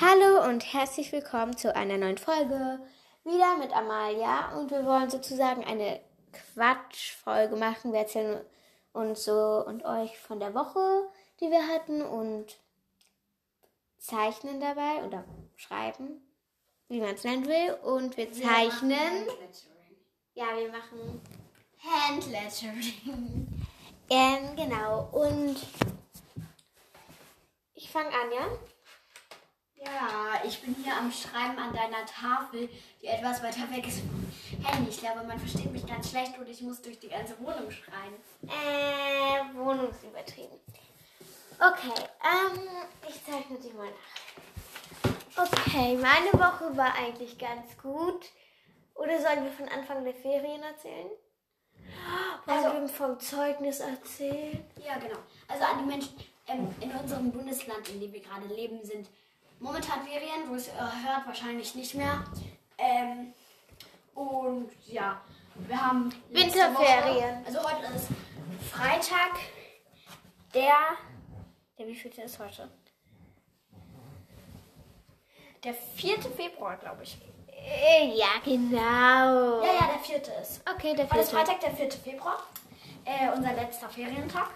Hallo und herzlich willkommen zu einer neuen Folge. Wieder mit Amalia und wir wollen sozusagen eine Quatschfolge machen. Wir erzählen uns so und euch von der Woche, die wir hatten und zeichnen dabei oder schreiben, wie man es nennen will. Und wir zeichnen. Ja, wir machen Handlettering. Ähm, genau. Und ich fange an, ja? Ja, ich bin hier am Schreiben an deiner Tafel, die etwas weiter weg ist vom Handy. Ich glaube, man versteht mich ganz schlecht und ich muss durch die ganze Wohnung schreien. Äh, Wohnungsübertrieben. Okay, ähm, ich zeichne die mal nach. Okay, meine Woche war eigentlich ganz gut. Oder sollen wir von Anfang der Ferien erzählen? Wollen Also- wir vom Zeugnis erzählen? Ja, genau. Also an die Menschen ähm, in unserem Bundesland, in dem wir gerade leben, sind momentan Ferien, wo es äh, hört wahrscheinlich nicht mehr. Ähm, und ja, wir haben Winterferien. Woche, also heute ist Freitag, der, der wievielte ist heute? Der 4. Februar, glaube ich. Äh, ja, genau. Ja, ja, der vierte ist. Okay, der Heute ist. Freitag, der 4. Februar. Äh, unser letzter Ferientag.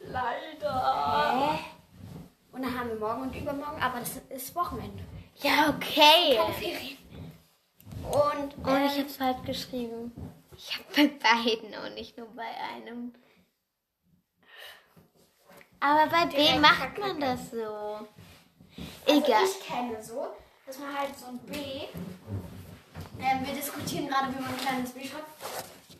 Leider. Und dann haben wir morgen und übermorgen, aber das ist Wochenende. Ja, okay. Keine Ferien. Und, Und ich ähm, habe es falsch geschrieben. Ich habe bei beiden und nicht nur bei einem. Aber bei B macht man das so. also Egal. ich kenne so, dass man halt so ein B. Ähm, wir diskutieren gerade, wie man ein kleines B schreibt.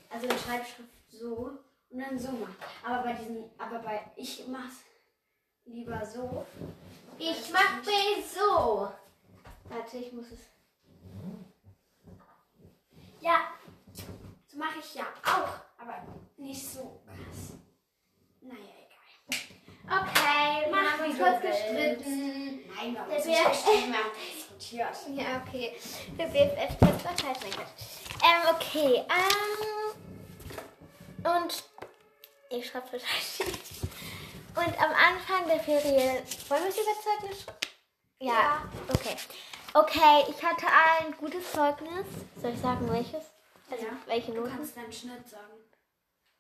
Also eine Schreibschrift so und dann so macht. Aber bei diesen, aber bei ich mach's lieber so. Ich mach B so. Warte, ich muss es. Ja, so mache ich ja auch, aber nicht so krass. Naja, egal. Okay, wir Mach, haben uns kurz gestritten. Nein, wir haben uns nicht gestritten, wir haben diskutiert. Ja, okay. Der BFF-Test war. Nein, Quatsch. Ähm, okay. Ähm, und ich schreibe total schief. Und am Anfang der Ferien. Wollen wir es über Zeugnis? Ja. Ja. Okay. Okay, ich hatte ein gutes Zeugnis. Soll ich sagen, welches? Also, Ja. welche Du Noten? kannst deinen Schnitt sagen.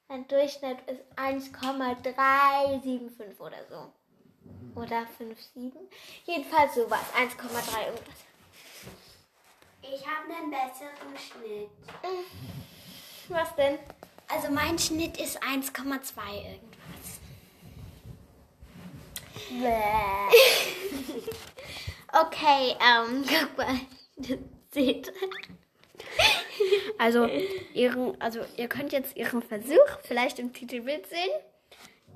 Mein Durchschnitt ist 1,375 oder so. Oder 5,7. Jedenfalls sowas. 1,3 irgendwas. Ich habe einen besseren Schnitt. Was denn? Also mein Schnitt ist 1,2 irgendwas. okay, ähm, guck mal. Das seht. Also, ihren, also ihr könnt jetzt ihren Versuch vielleicht im Titelbild sehen.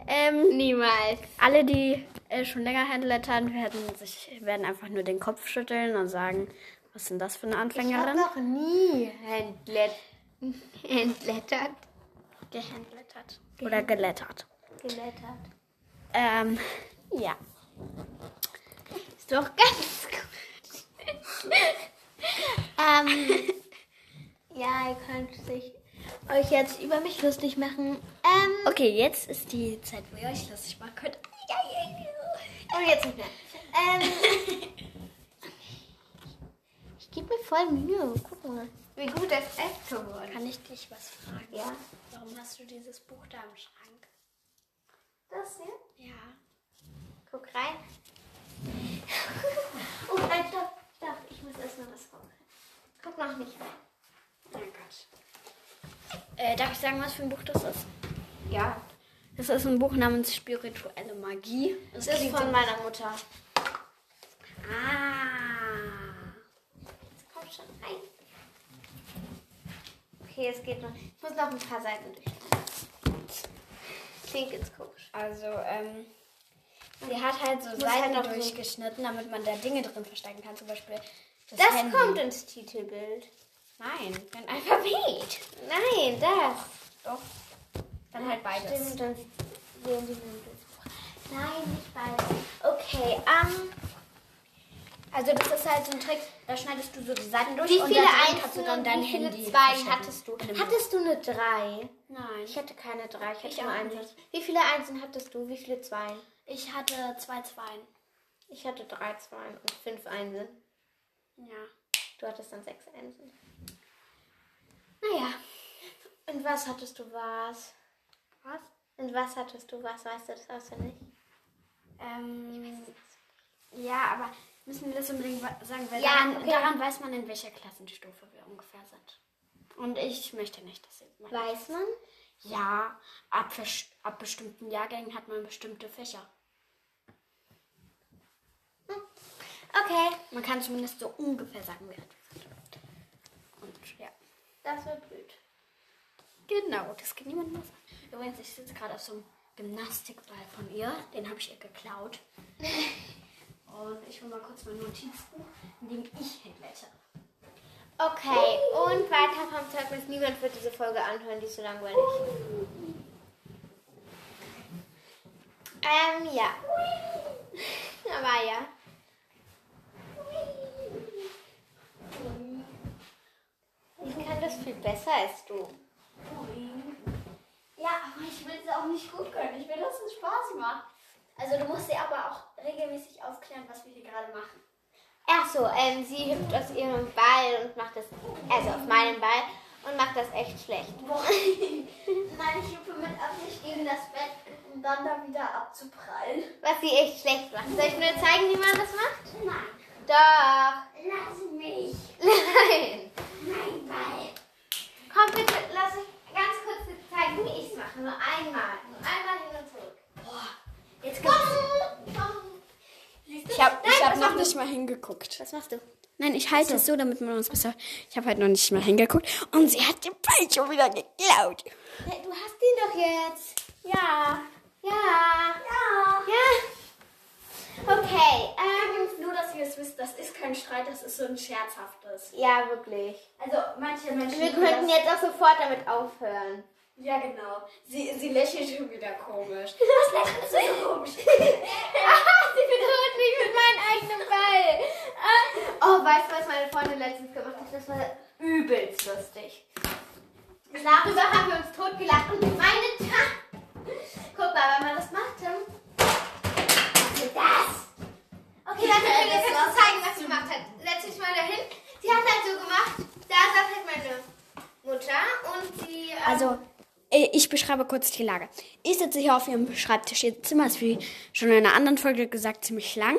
Ähm, Niemals. alle, die äh, schon länger Handlettern, werden sich werden einfach nur den Kopf schütteln und sagen, was ist denn das für eine Ich habe Anfängerin? noch nie Handlet Handlettert. Gehandlettert. Oder gelettert. Gelettert. Ähm, ja. Ist doch ganz gut. ähm, ja, ihr könnt sich euch jetzt über mich lustig machen. Ähm, Okay, jetzt ist die Zeit, wo ihr euch lustig machen könnt. und jetzt nicht mehr. Ähm, ich gebe mir voll Mühe. Guck mal, wie gut das F geworden Kann ich dich was fragen? Ja. Warum hast du dieses Buch da im Schrank? Das hier? Ja. Guck rein. oh, nein, stopp, stopp. Ich muss erst mal was gucken. Guck noch nicht rein. Mein Gott. Äh, darf ich sagen, was für ein Buch das ist? Ja. Das ist ein Buch namens Spirituelle Magie. Das ist von meiner Mutter. Ah. Jetzt komm schon rein. Okay, es geht noch. Ich muss noch ein paar Seiten durch. Klingt jetzt komisch. Also, ähm, sie hat halt so Seiten halt durchgeschnitten, damit man da Dinge drin verstecken kann. Zum Beispiel das, Das Handy. kommt ins Titelbild. Nein, ein Alphabet. Nein, das. Doch. Dann halt beides. Stimmt, dann sehen die das. Nein, nicht beides. Okay, ähm. Also das ist halt so ein Trick, da schneidest du so die Seiten durch Wie und viele kannst du dann und dein wie viele Handy Zweien verstecken. hattest du? Hattest du eine 3? Nein. Ich hatte keine 3, ich hatte Ich nur nicht. Wie viele Einsen hattest du? Wie viele Zweien? Ich hatte zwei Zweien. Ich hatte drei Zweien und fünf Einsen. Ja. Du hattest dann sechs Einsen. Naja. Und was hattest du was? Was? Und was hattest du was? Weißt du das auswendig? Ähm, ja, aber müssen wir das unbedingt sagen, weil Ja, daran, okay. daran weiß man, in welcher Klassenstufe wir ungefähr sind. Und ich möchte nicht, dass ihr Weiß man? Ja, ab, ab bestimmten Jahrgängen hat man bestimmte Fächer. Okay, Man kann zumindest so ungefähr sagen, wie alt wir sind. Und ja. das wird blöd. Genau, das geht niemandem was an. Übrigens, ich sitze gerade auf so einem Gymnastikball von ihr. Den habe ich ihr geklaut. Und ich hole mal kurz mein Notizbuch, in dem ich hinblättere. Okay, und weiter vom Zeugnis. Niemand wird diese Folge anhören, die ist so langweilig. Ähm, ja. Aber ja. Ich kann das viel besser als du. Ja, aber ich will es auch nicht gut können. Ich will, dass es Spaß macht. Also du musst dir aber auch regelmäßig aufklären, was wir hier gerade machen. Ach so, ähm, sie hüpft aus ihrem Ball und macht das, also auf meinen Ball und macht das echt schlecht. Nein, ich hüpfe mit Absicht gegen das Bett, um dann da wieder abzuprallen. Was sie echt schlecht macht. Soll ich nur zeigen, wie man das macht? Nein, Doch. lass mich. Nein. Ball. Komm bitte, lass mich ganz kurz zeigen, wie ich es mache. Nur einmal. Nur einmal hin und zurück. Jetzt Bom, kommt's. bom. Ich habe Nein, ich hab noch nicht mal hingeguckt. Was machst du? Nein, ich halte es so, damit man uns besser. Ich habe halt noch nicht mal hingeguckt. Und sie hat den Ball schon wieder geklaut. Hey, Du hast ihn doch jetzt. Ja. Ja. Ja. Ja. Okay, ähm. Ihr es wisst, das ist kein Streit, das ist so ein scherzhaftes. Ja, wirklich. Also manche Menschen. Wir könnten jetzt auch sofort damit aufhören. Ja, genau. Sie, sie lächelt schon wieder komisch. Was lächelst du so komisch? Ah, sie bedroht mich mit meinem eigenen Ball. Ah. Oh, weißt du, was meine Freundin letztens gemacht hat? Das war übelst lustig. Darüber haben wir uns totgelacht und meine Ta Guck mal, wenn man das macht, dann... Okay, Äh, will das dir war's. kurz zeigen, was sie gemacht hat. Setz dich mal dahin. Sie hat halt so gemacht, da saß halt meine Mutter und sie... Ähm, Also, äh, ich beschreibe kurz die Lage. Ich sitze hier auf ihrem Schreibtisch. Ihr Zimmer ist, wie schon in einer anderen Folge gesagt, ziemlich lang.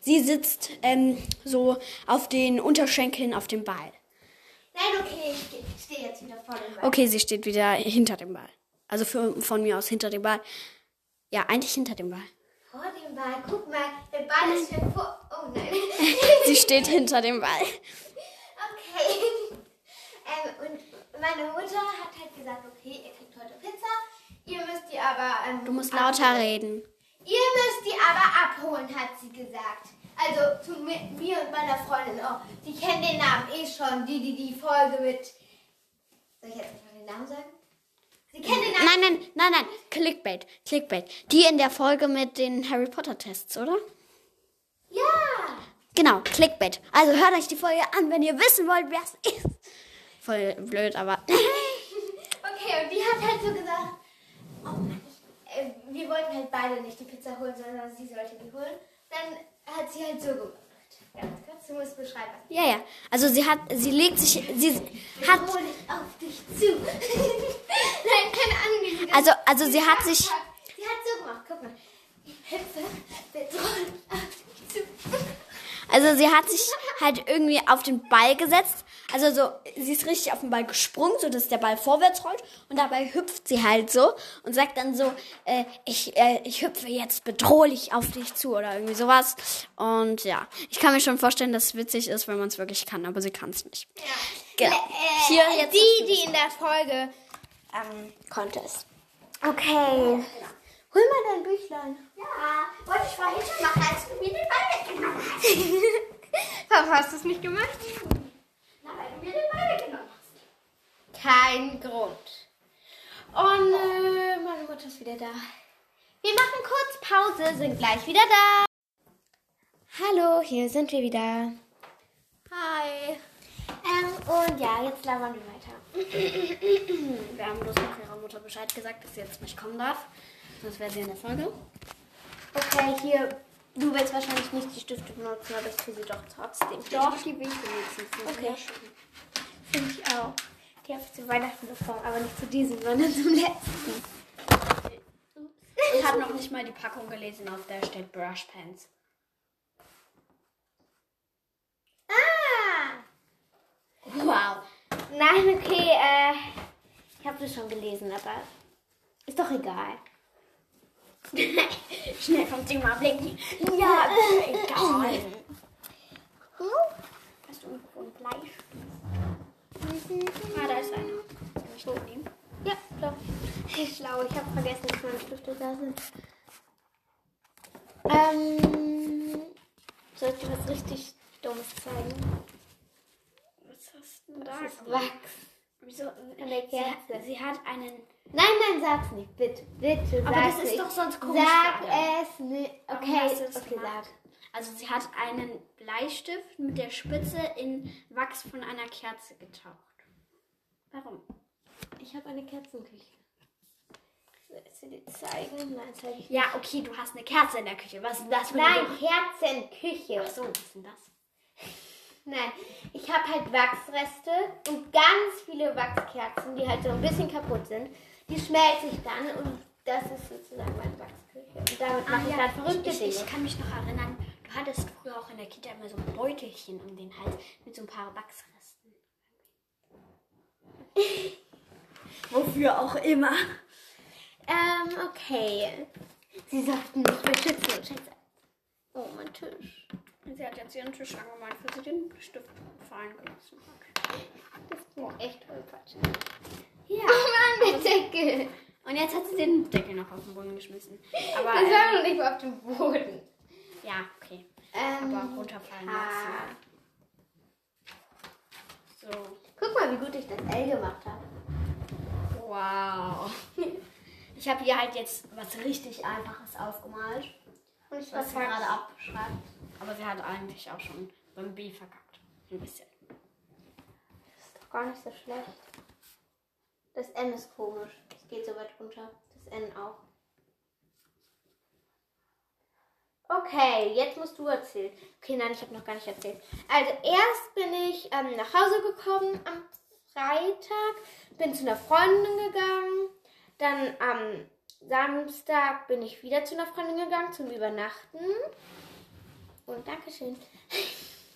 Sie sitzt ähm, so auf den Unterschenkeln auf dem Ball. Nein, okay, ich stehe jetzt wieder vor dem Ball. Okay, sie steht wieder hinter dem Ball. Also für, von mir aus hinter dem Ball. Ja, eigentlich hinter dem Ball. Vor dem Ball, guck mal, der Ball ist mir vor... Oh nein. Sie steht hinter dem Ball. Okay. Ähm, und meine Mutter hat halt gesagt, okay, ihr kriegt heute Pizza. Ihr müsst die aber. Ähm, Du musst lauter reden. Ihr müsst die aber abholen, hat sie gesagt. Also zu mi mir und meiner Freundin. Oh, die kennen den Namen eh schon. Die, die die Folge mit. Soll ich jetzt mal den Namen sagen? Sie kennen den. Nein, nein, nein, nein. Clickbait. Clickbait. Die in der Folge mit den Harry Potter Tests, oder? Ja. Genau, Clickbait. Also hört euch die Folge an, wenn ihr wissen wollt, wer es ist. Voll blöd, aber. Okay, und die hat halt so gesagt, oh Mann, ich, äh, wir wollten halt beide nicht die Pizza holen, sondern sie sollte die holen. Dann hat sie halt so gemacht. Ganz kurz, du musst beschreiben. Ja, ja. Also sie hat, sie legt sich, sie hat, Hol ich auf dich zu. Nein, keine Ahnung, also, also sie hat sich. Sie hat so gemacht, guck mal. Ich hüpfe, bedroht auf dich zu. also sie hat sich halt irgendwie auf den Ball gesetzt. Also so, sie ist richtig auf den Ball gesprungen, so dass der Ball vorwärts rollt. Und dabei hüpft sie halt so und sagt dann so, äh, ich, äh, ich hüpfe jetzt bedrohlich auf dich zu oder irgendwie sowas. Und ja, ich kann mir schon vorstellen, dass es witzig ist, wenn man es wirklich kann, aber sie kann es nicht. Genau. Äh, Hier jetzt die, die in der Folge ähm, konnte es. Okay. Hol mal dein Büchlein. Ja, wollte ich vorhin schon machen, als du mir den Ball weggenommen hast. Warum hast du es nicht gemacht? Na, weil du mir den Ball weggenommen hast. Kein Grund. Oh nö, meine Mutter ist wieder da. Wir machen kurz Pause, sind gleich wieder da. Hallo, hier sind wir wieder. Hi. Ähm, und ja, jetzt labern wir weiter. Wir haben bloß noch ihrer Mutter Bescheid gesagt, dass sie jetzt nicht kommen darf. Sonst wäre sie in der Folge. Okay, hier Du willst wahrscheinlich nicht die Stifte benutzen, aber ich tue sie doch trotzdem. Doch, die will ich benutzen. Okay. Finde ich auch. Die habe ich zu Weihnachten bekommen, aber nicht zu diesem, sondern zum letzten. Ich habe noch nicht mal die Packung gelesen, auf der steht Brush Pens. Ah! Wow. Nein, okay, äh, ich habe das schon gelesen, aber ist doch egal. Schnell vom Ding mal blicken. Ja, egal. Hast du irgendwo ein Fleisch? Ah, da ist einer. Kann ich den nehmen? Ja, doch. Schlau, ich habe vergessen, dass meine Stifte da sind. Ähm, soll ich dir was richtig Dummes zeigen? Das ist Wachs. Wieso? der Sie, Kerze. sie hat einen. Nein, nein, sag's nicht, bitte, bitte. Aber sag's das ist nicht. doch sonst komisch Sag alle. es nicht. Okay, okay, sag. Also sie hat einen Bleistift mit der Spitze in Wachs von einer Kerze getaucht. Warum? Ich habe eine Kerzenküche. Soll ich sie dir zeigen? Nein, zeige ich. Ja, okay, du hast eine Kerze in der Küche. Was ist denn das für Nein, eine Kerzenküche. Ach so, was ist denn das? Nein, ich habe halt Wachsreste und ganz viele Wachskerzen, die halt so ein bisschen kaputt sind. Die schmelze ich dann und das ist sozusagen meine Wachsküche. Und damit mache ich dann verrückte Ah, ich, Dinge. ich kann mich noch erinnern, du hattest früher auch in der Kita immer so ein Beutelchen um den Hals mit so ein paar Wachsresten. Wofür auch immer. Ähm, okay. Sie sollten mich beschützen und schätzen. Oh, mein Tisch. Sie hat jetzt ihren Tisch angemalt, weil sie den Stift fallen gelassen hat. Das klingt echt tollpatschig. Ja. Oh Mann, der Deckel. Und jetzt hat sie den Deckel noch auf den Boden geschmissen. Aber Das war ähm, noch nicht auf dem Boden. ja, okay. Ähm, Aber runterfallen lassen. So. Guck mal, wie gut ich das L gemacht habe. Wow. Ich habe hier halt jetzt was richtig Einfaches aufgemalt, Und ich was sie gerade abschreibt. Aber sie hat eigentlich auch schon beim B verkackt. Ein bisschen. Das ist doch gar nicht so schlecht. Das N ist komisch. Es geht so weit runter. Das N auch. Okay, jetzt musst du erzählen. Okay, nein, ich habe noch gar nicht erzählt. Also erst bin ich ähm, nach Hause gekommen am Freitag, bin zu einer Freundin gegangen. Dann am Samstag bin ich wieder zu einer Freundin gegangen zum Übernachten. Und Dankeschön.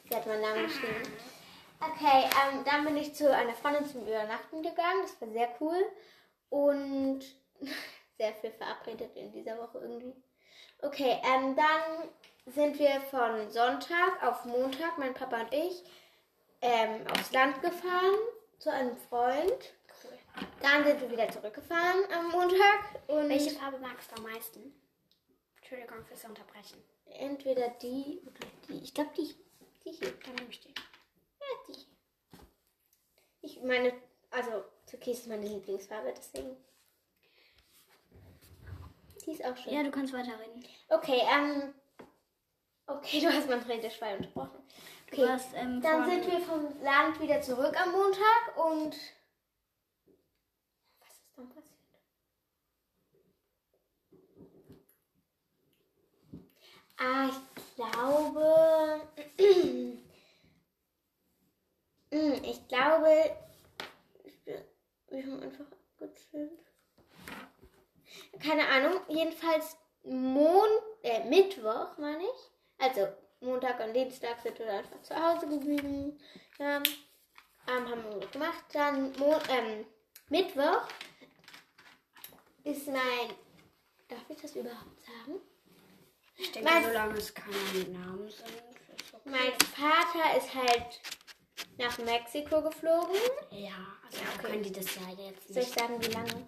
Sie hat meinen Namen geschrieben. Okay, ähm, dann bin ich zu einer Freundin zum Übernachten gegangen. Das war sehr cool. Und sehr viel verabredet in dieser Woche irgendwie. Okay, ähm, dann sind wir von Sonntag auf Montag, mein Papa und ich, ähm, aufs Land gefahren zu einem Freund. Dann sind wir wieder zurückgefahren am Montag. Und Welche Farbe magst du am meisten? Entschuldigung fürs Unterbrechen. entweder die oder die. Ich glaube die. Die hier. Dann nehme ich die. Ja, die hier. Ich meine, also Türkis ist meine Lieblingsfarbe, deswegen. Die ist auch schön. Ja, du kannst weiterreden. Okay, ähm. Okay, du hast mein Redeschwein unterbrochen. Du Okay, hast, ähm, dann sind wir vom Land wieder zurück am Montag und. Was ist dann passiert? Ah, ich glaube. Ich glaube. Wir haben einfach abgechillt. Keine Ahnung. Jedenfalls Mon äh, Mittwoch, meine ich. Also Montag und Dienstag sind wir einfach zu Hause geblieben. Ja, ähm, haben wir gemacht. Dann Mon ähm, Mittwoch ist mein. Darf ich das überhaupt sagen? Ich denke, Mein- solange es keine Namen sind, okay. Mein Vater ist halt nach Mexiko geflogen. Ja, also wir können die das ja jetzt Soll ich nicht. sagen, wie lange?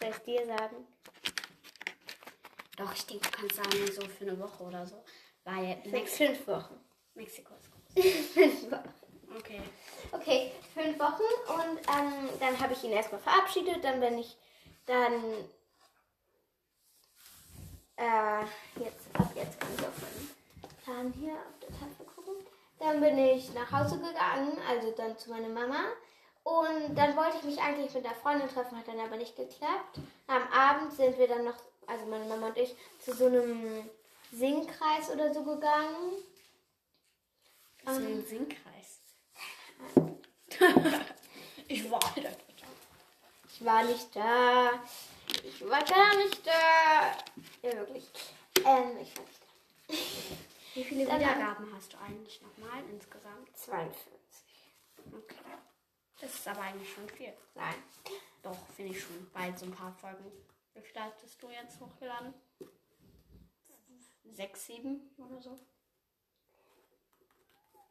Soll ich dir sagen? Doch, ich denke, du kannst sagen, so für eine Woche oder so. Weil Mex fünf Wochen. Mexiko ist groß. fünf Wochen. Okay. Okay, fünf Wochen und ähm, dann habe ich ihn erstmal verabschiedet. Dann bin ich dann äh, jetzt ab jetzt kann ich auf meinen Plan hier auf der Tafel gucken. Dann bin ich nach Hause gegangen, also dann zu meiner Mama. Und dann wollte ich mich eigentlich mit der Freundin treffen, hat dann aber nicht geklappt. Am Abend sind wir dann noch also meine Mama und ich, zu so einem Singkreis oder so gegangen. Ist ein Singkreis. ich war da. Ich war nicht da. Ich war gar nicht da. Ja, wirklich. Ähm, ich war nicht da. Wie viele Dann- Wiedergaben hast du eigentlich nochmal insgesamt? 42. Okay. Das ist aber eigentlich schon viel. Nein. Doch, finde ich schon. Bei so ein paar Folgen. Wie viel hattest du jetzt hochgeladen? Sechs, sieben oder so?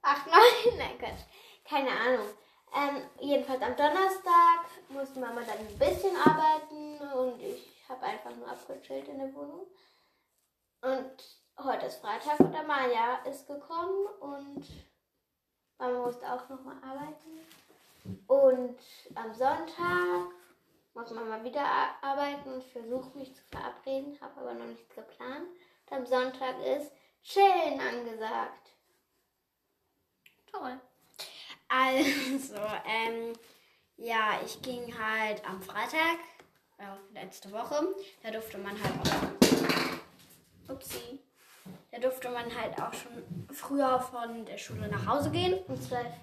Ach nein, nein, Quatsch. Keine Ahnung. Ähm, jedenfalls am Donnerstag musste Mama dann ein bisschen arbeiten und ich habe einfach nur abgechillt in der Wohnung. Und heute ist Freitag und der Maja ist gekommen und Mama musste auch nochmal arbeiten. Und am Sonntag muss Mama wieder arbeiten und ich versuche mich zu verabreden, habe aber noch nichts geplant. Und am Sonntag ist Chillen angesagt. Toll. Also, ähm, ja, ich ging halt am Freitag, ja, letzte Woche, da durfte man halt auch, upsie, da durfte man halt auch schon früher von der Schule nach Hause gehen. Um zwölf.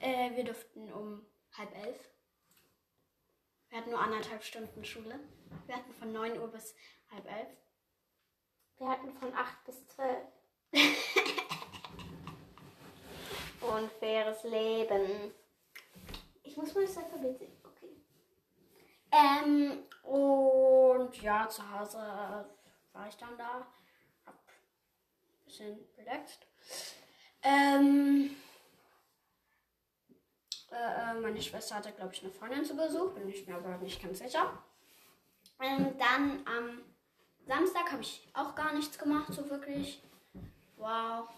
Äh, wir durften um halb elf. Wir hatten nur anderthalb Stunden Schule. Wir hatten von 9 Uhr bis halb elf. Wir hatten von 8 bis 12. Unfaires Leben. Ich muss mal das Alphabet sehen. Okay. Ähm, und ja, zu Hause war ich dann da. Hab ein bisschen relaxed. Ähm, äh, äh, meine Schwester hatte, glaube ich, eine Freundin zu Besuch, bin ich mir aber nicht ganz sicher. Ähm, dann am Samstag habe ich auch gar nichts gemacht, so wirklich. Wow.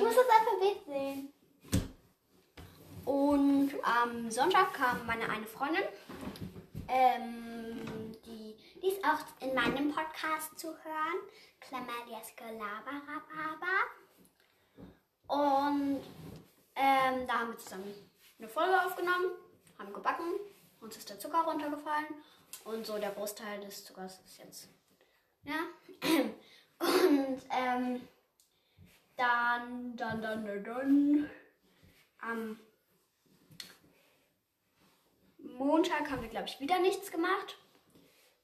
Ich muss das Alphabet sehen. Und am Sonntag kam meine eine Freundin, ähm, die, die ist auch in meinem Podcast zu hören, Klamalias Gelaberababa. Und ähm, da haben wir zusammen eine Folge aufgenommen, haben gebacken, uns ist der Zucker runtergefallen und so der Großteil des Zuckers ist jetzt. Ja. Und ähm, dann, dann, dann, dann, dann am Montag haben wir, glaube ich, wieder nichts gemacht.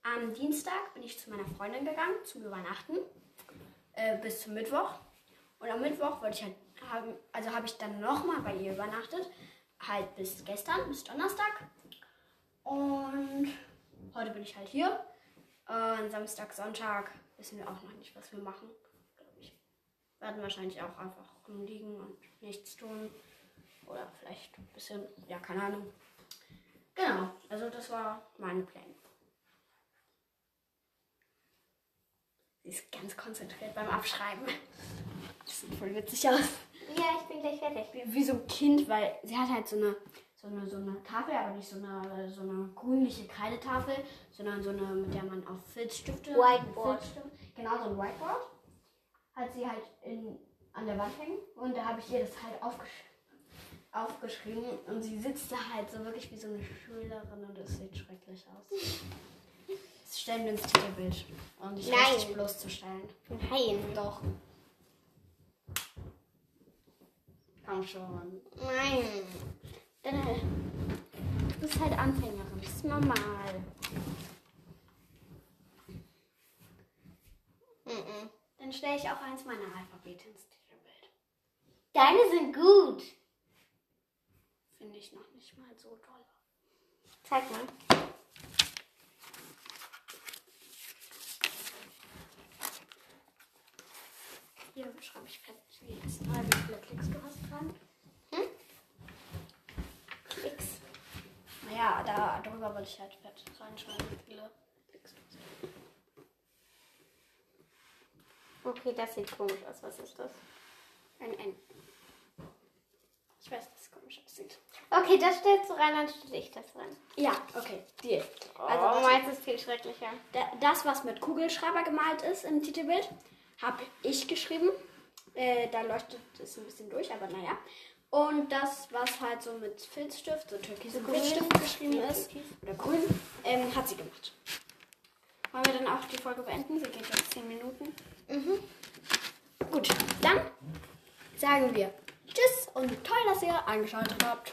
Am Dienstag bin ich zu meiner Freundin gegangen zum Übernachten äh, bis zum Mittwoch. Und am Mittwoch wollte ich halt haben, also habe ich dann nochmal bei ihr übernachtet, halt bis gestern, bis Donnerstag. Und heute bin ich halt hier. Und Samstag, Sonntag wissen wir auch noch nicht, was wir machen. Werden wahrscheinlich auch einfach rumliegen und nichts tun. Oder vielleicht ein bisschen, ja, keine Ahnung. Genau, also das war mein Plan. Sie ist ganz konzentriert beim Abschreiben. Das sieht voll witzig aus. Ja, ich bin gleich fertig. Wie, wie so ein Kind, weil sie hat halt so eine, so eine, so eine Tafel, aber nicht so eine, so eine grünliche Kreidetafel, sondern so eine, mit der man auf Filzstifte. Whiteboard. Filzstifte- Genau, so ein Whiteboard. Hat sie halt in, an der Wand hängen und da habe ich ihr das halt aufgesch aufgeschrieben und sie sitzt da halt so wirklich wie so eine Schülerin und es sieht schrecklich aus. Das stellen wir ins Titelbild, um dich Nein. richtig bloßzustellen. Nein. Doch. Komm schon. Nein. Dann, du bist halt Anfängerin, das ist normal. Mhm. Dann stelle ich auch eins meiner Alphabete ins Titelbild. Deine sind gut. Finde ich noch nicht mal so toll. Zeig mal. Hier schreibe ich fett wie viele Klicks du hast dran. Hm? Klicks. Naja, da, darüber wollte ich halt fett reinschreiben, wie viele Klicks du hast. Okay, das sieht komisch aus. Was ist das? Ein N. Ich weiß, dass es komisch aussieht. Okay, das stellst du rein, dann stelle ich das rein. Ja, okay, Deal. Also, oh, meins ist viel schrecklicher. Da- Das, was mit Kugelschreiber gemalt ist im Titelbild, habe ich geschrieben. Äh, da leuchtet es ein bisschen durch, aber naja. Und das, was halt so mit Filzstift, so türkisem. Filzstift geschrieben ist, oder grün, ähm, hat sie gemacht. Wollen wir dann auch die Folge beenden? Sie geht jetzt 10 Minuten. Mhm. Gut, dann sagen wir Tschüss und toll, dass ihr eingeschaltet habt.